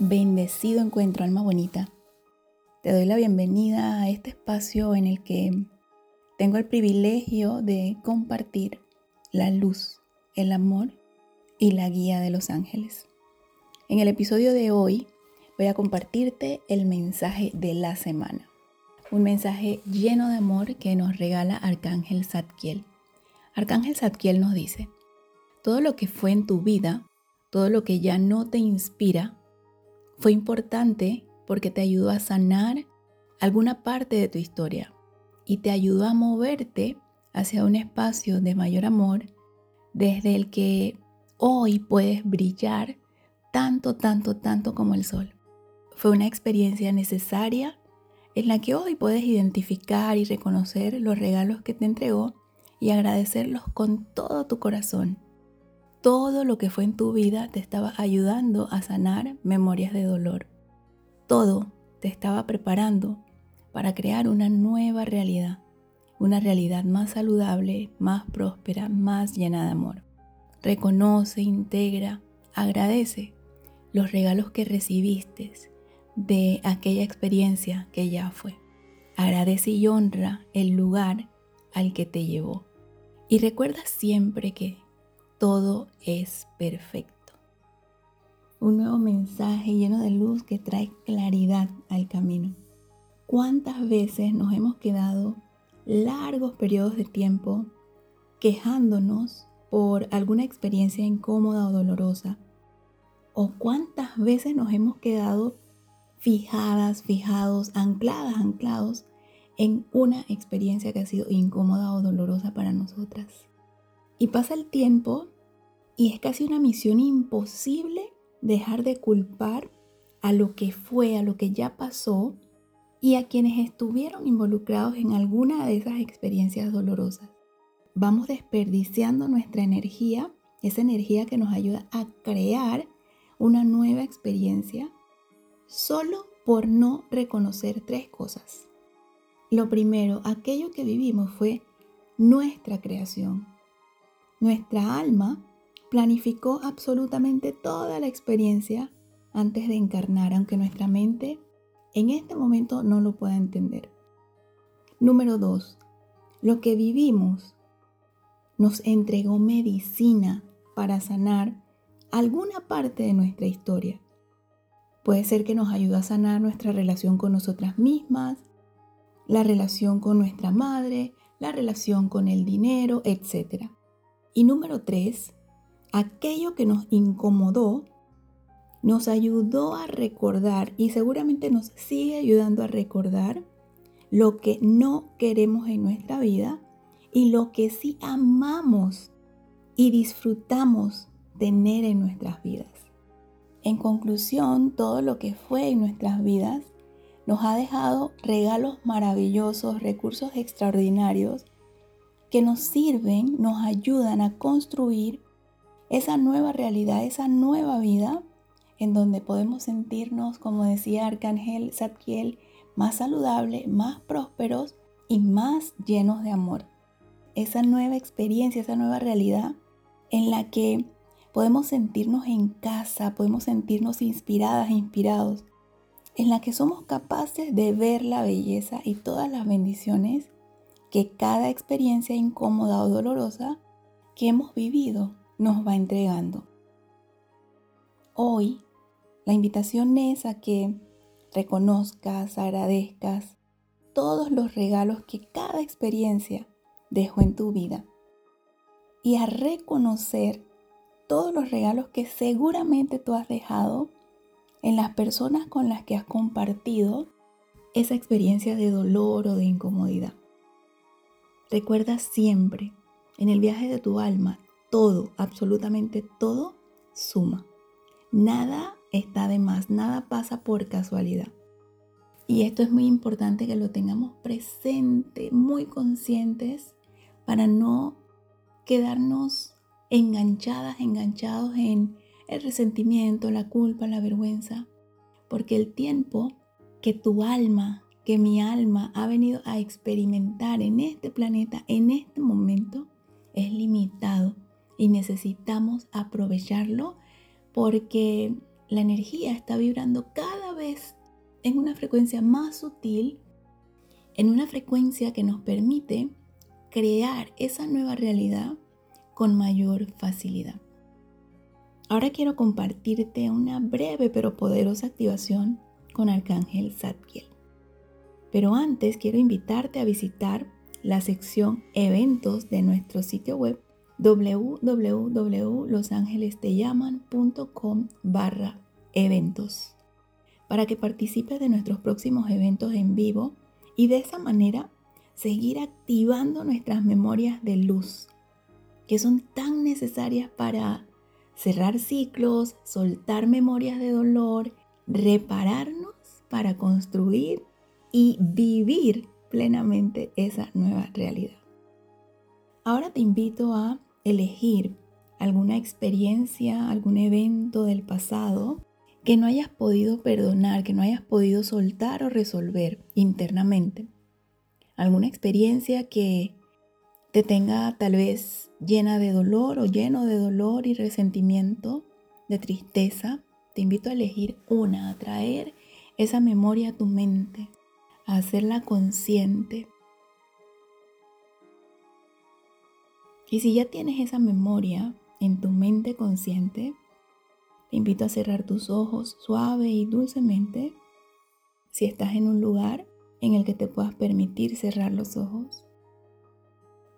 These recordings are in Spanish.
Bendecido encuentro, alma bonita. Te doy la bienvenida a este espacio en el que tengo el privilegio de compartir la luz, el amor y la guía de los ángeles. En el episodio de hoy voy a compartirte el mensaje de la semana. Un mensaje lleno de amor que nos regala Arcángel Zadkiel. Arcángel Zadkiel nos dice, todo lo que fue en tu vida, todo lo que ya no te inspira, fue importante porque te ayudó a sanar alguna parte de tu historia y te ayudó a moverte hacia un espacio de mayor amor desde el que hoy puedes brillar tanto, tanto, tanto como el sol. Fue una experiencia necesaria en la que hoy puedes identificar y reconocer los regalos que te entregó y agradecerlos con todo tu corazón. Todo lo que fue en tu vida te estaba ayudando a sanar memorias de dolor. Todo te estaba preparando para crear una nueva realidad, una realidad más saludable, más próspera, más llena de amor. Reconoce, integra, agradece los regalos que recibiste de aquella experiencia que ya fue. Agradece y honra el lugar al que te llevó. Y recuerda siempre que todo es perfecto. Un nuevo mensaje lleno de luz que trae claridad al camino. ¿Cuántas veces nos hemos quedado largos periodos de tiempo quejándonos por alguna experiencia incómoda o dolorosa? ¿O cuántas veces nos hemos quedado fijadas, fijados, ancladas, anclados en una experiencia que ha sido incómoda o dolorosa para nosotras? Y pasa el tiempo y es casi una misión imposible dejar de culpar a lo que fue, a lo que ya pasó y a quienes estuvieron involucrados en alguna de esas experiencias dolorosas. Vamos desperdiciando nuestra energía, esa energía que nos ayuda a crear una nueva experiencia, solo por no reconocer tres cosas. Lo primero, aquello que vivimos fue nuestra creación. Nuestra alma planificó absolutamente toda la experiencia antes de encarnar, aunque nuestra mente en este momento no lo pueda entender. Número dos, lo que vivimos nos entregó medicina para sanar alguna parte de nuestra historia. Puede ser que nos ayude a sanar nuestra relación con nosotras mismas, la relación con nuestra madre, la relación con el dinero, etc. Y número tres, aquello que nos incomodó nos ayudó a recordar y seguramente nos sigue ayudando a recordar lo que no queremos en nuestra vida y lo que sí amamos y disfrutamos tener en nuestras vidas. En conclusión, todo lo que fue en nuestras vidas nos ha dejado regalos maravillosos, recursos extraordinarios que nos sirven, nos ayudan a construir esa nueva realidad, esa nueva vida en donde podemos sentirnos, como decía Arcángel Zadkiel, más saludable, más prósperos y más llenos de amor. Esa nueva experiencia, esa nueva realidad en la que podemos sentirnos en casa, podemos sentirnos inspiradas, inspirados, en la que somos capaces de ver la belleza y todas las bendiciones que cada experiencia incómoda o dolorosa que hemos vivido nos va entregando. Hoy la invitación es a que reconozcas, agradezcas todos los regalos que cada experiencia dejó en tu vida y a reconocer todos los regalos que seguramente tú has dejado en las personas con las que has compartido esa experiencia de dolor o de incomodidad. Recuerda siempre, en el viaje de tu alma, todo, absolutamente todo, suma. Nada está de más, nada pasa por casualidad. Y esto es muy importante que lo tengamos presente, muy conscientes, para no quedarnos enganchadas, enganchados en el resentimiento, la culpa, la vergüenza. Porque el tiempo que tu alma, que mi alma ha venido a experimentar en este planeta, en este momento, es limitado y necesitamos aprovecharlo porque la energía está vibrando cada vez en una frecuencia más sutil, en una frecuencia que nos permite crear esa nueva realidad con mayor facilidad. Ahora quiero compartirte una breve pero poderosa activación con Arcángel Zadkiel. Pero antes quiero invitarte a visitar la sección eventos de nuestro sitio web www.losangelestellaman.com barra eventos para que participes de nuestros próximos eventos en vivo y de esa manera seguir activando nuestras memorias de luz que son tan necesarias para cerrar ciclos, soltar memorias de dolor, repararnos para construir y vivir plenamente esa nueva realidad. Ahora te invito a elegir alguna experiencia, algún evento del pasado que no hayas podido perdonar, que no hayas podido soltar o resolver internamente. Alguna experiencia que te tenga tal vez llena de dolor o lleno de dolor y resentimiento, de tristeza. Te invito a elegir una, a traer esa memoria a tu mente, a hacerla consciente Y si ya tienes esa memoria en tu mente consciente, te invito a cerrar tus ojos suave y dulcemente. Si estás en un lugar en el que te puedas permitir cerrar los ojos,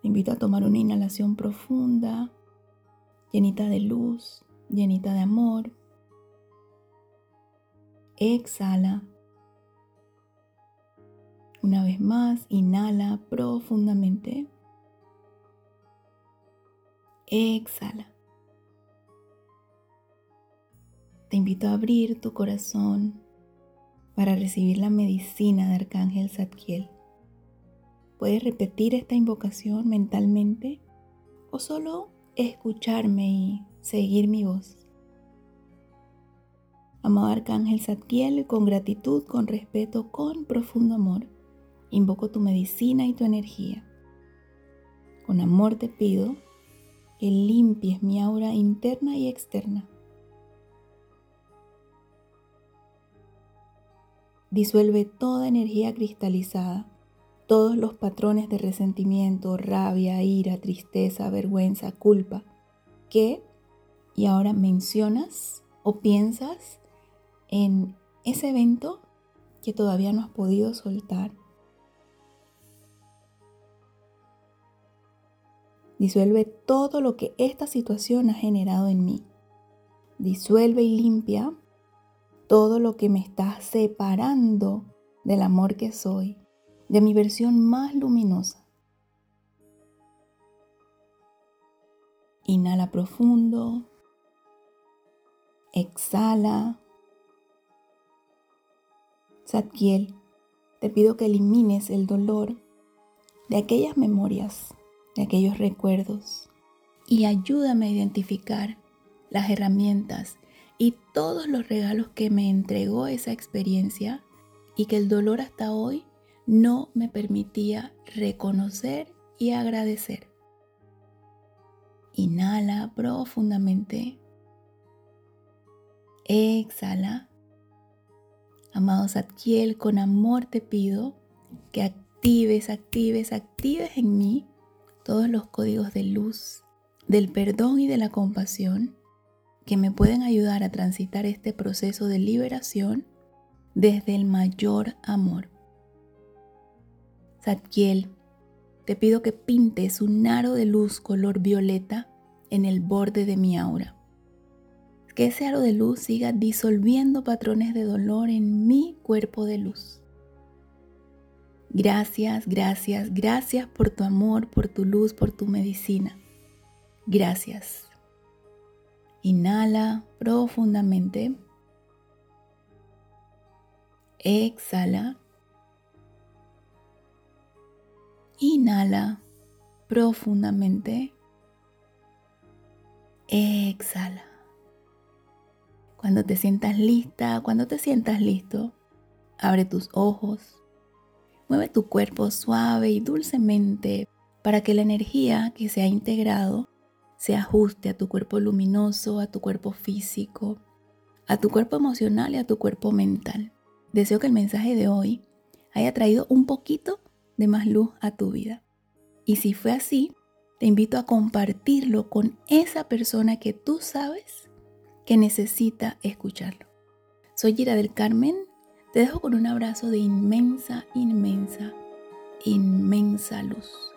te invito a tomar una inhalación profunda, llenita de luz, llenita de amor. Exhala. Una vez más, inhala profundamente. Exhala. Te invito a abrir tu corazón para recibir la medicina de Arcángel Zadkiel. Puedes repetir esta invocación mentalmente o solo escucharme y seguir mi voz. Amado Arcángel Zadkiel, con gratitud, con respeto, con profundo amor, invoco tu medicina y tu energía. Con amor te pido que limpies mi aura interna y externa. Disuelve toda energía cristalizada, todos los patrones de resentimiento, rabia, ira, tristeza, vergüenza, culpa, que, y ahora mencionas o piensas en ese evento que todavía no has podido soltar Disuelve todo lo que esta situación ha generado en mí. Disuelve y limpia todo lo que me está separando del amor que soy, de mi versión más luminosa. Inhala profundo. Exhala. Zadkiel, te pido que elimines el dolor de aquellas memorias de aquellos recuerdos y ayúdame a identificar las herramientas y todos los regalos que me entregó esa experiencia y que el dolor hasta hoy no me permitía reconocer y agradecer. Inhala profundamente. Exhala. Amado Satkiel, con amor te pido que actives, actives, actives en mí todos los códigos de luz, del perdón y de la compasión que me pueden ayudar a transitar este proceso de liberación desde el mayor amor. Zadkiel, te pido que pintes un aro de luz color violeta en el borde de mi aura. Que ese aro de luz siga disolviendo patrones de dolor en mi cuerpo de luz. Gracias, gracias, gracias por tu amor, por tu luz, por tu medicina. Gracias. Inhala profundamente. Exhala. Inhala profundamente. Exhala. Cuando te sientas lista, cuando te sientas listo, abre tus ojos Mueve tu cuerpo suave y dulcemente para que la energía que se ha integrado se ajuste a tu cuerpo luminoso, a tu cuerpo físico, a tu cuerpo emocional y a tu cuerpo mental. Deseo que el mensaje de hoy haya traído un poquito de más luz a tu vida. Y si fue así, te invito a compartirlo con esa persona que tú sabes que necesita escucharlo. Soy Gira del Carmen, te dejo con un abrazo de inmensa, inmensa, inmensa luz.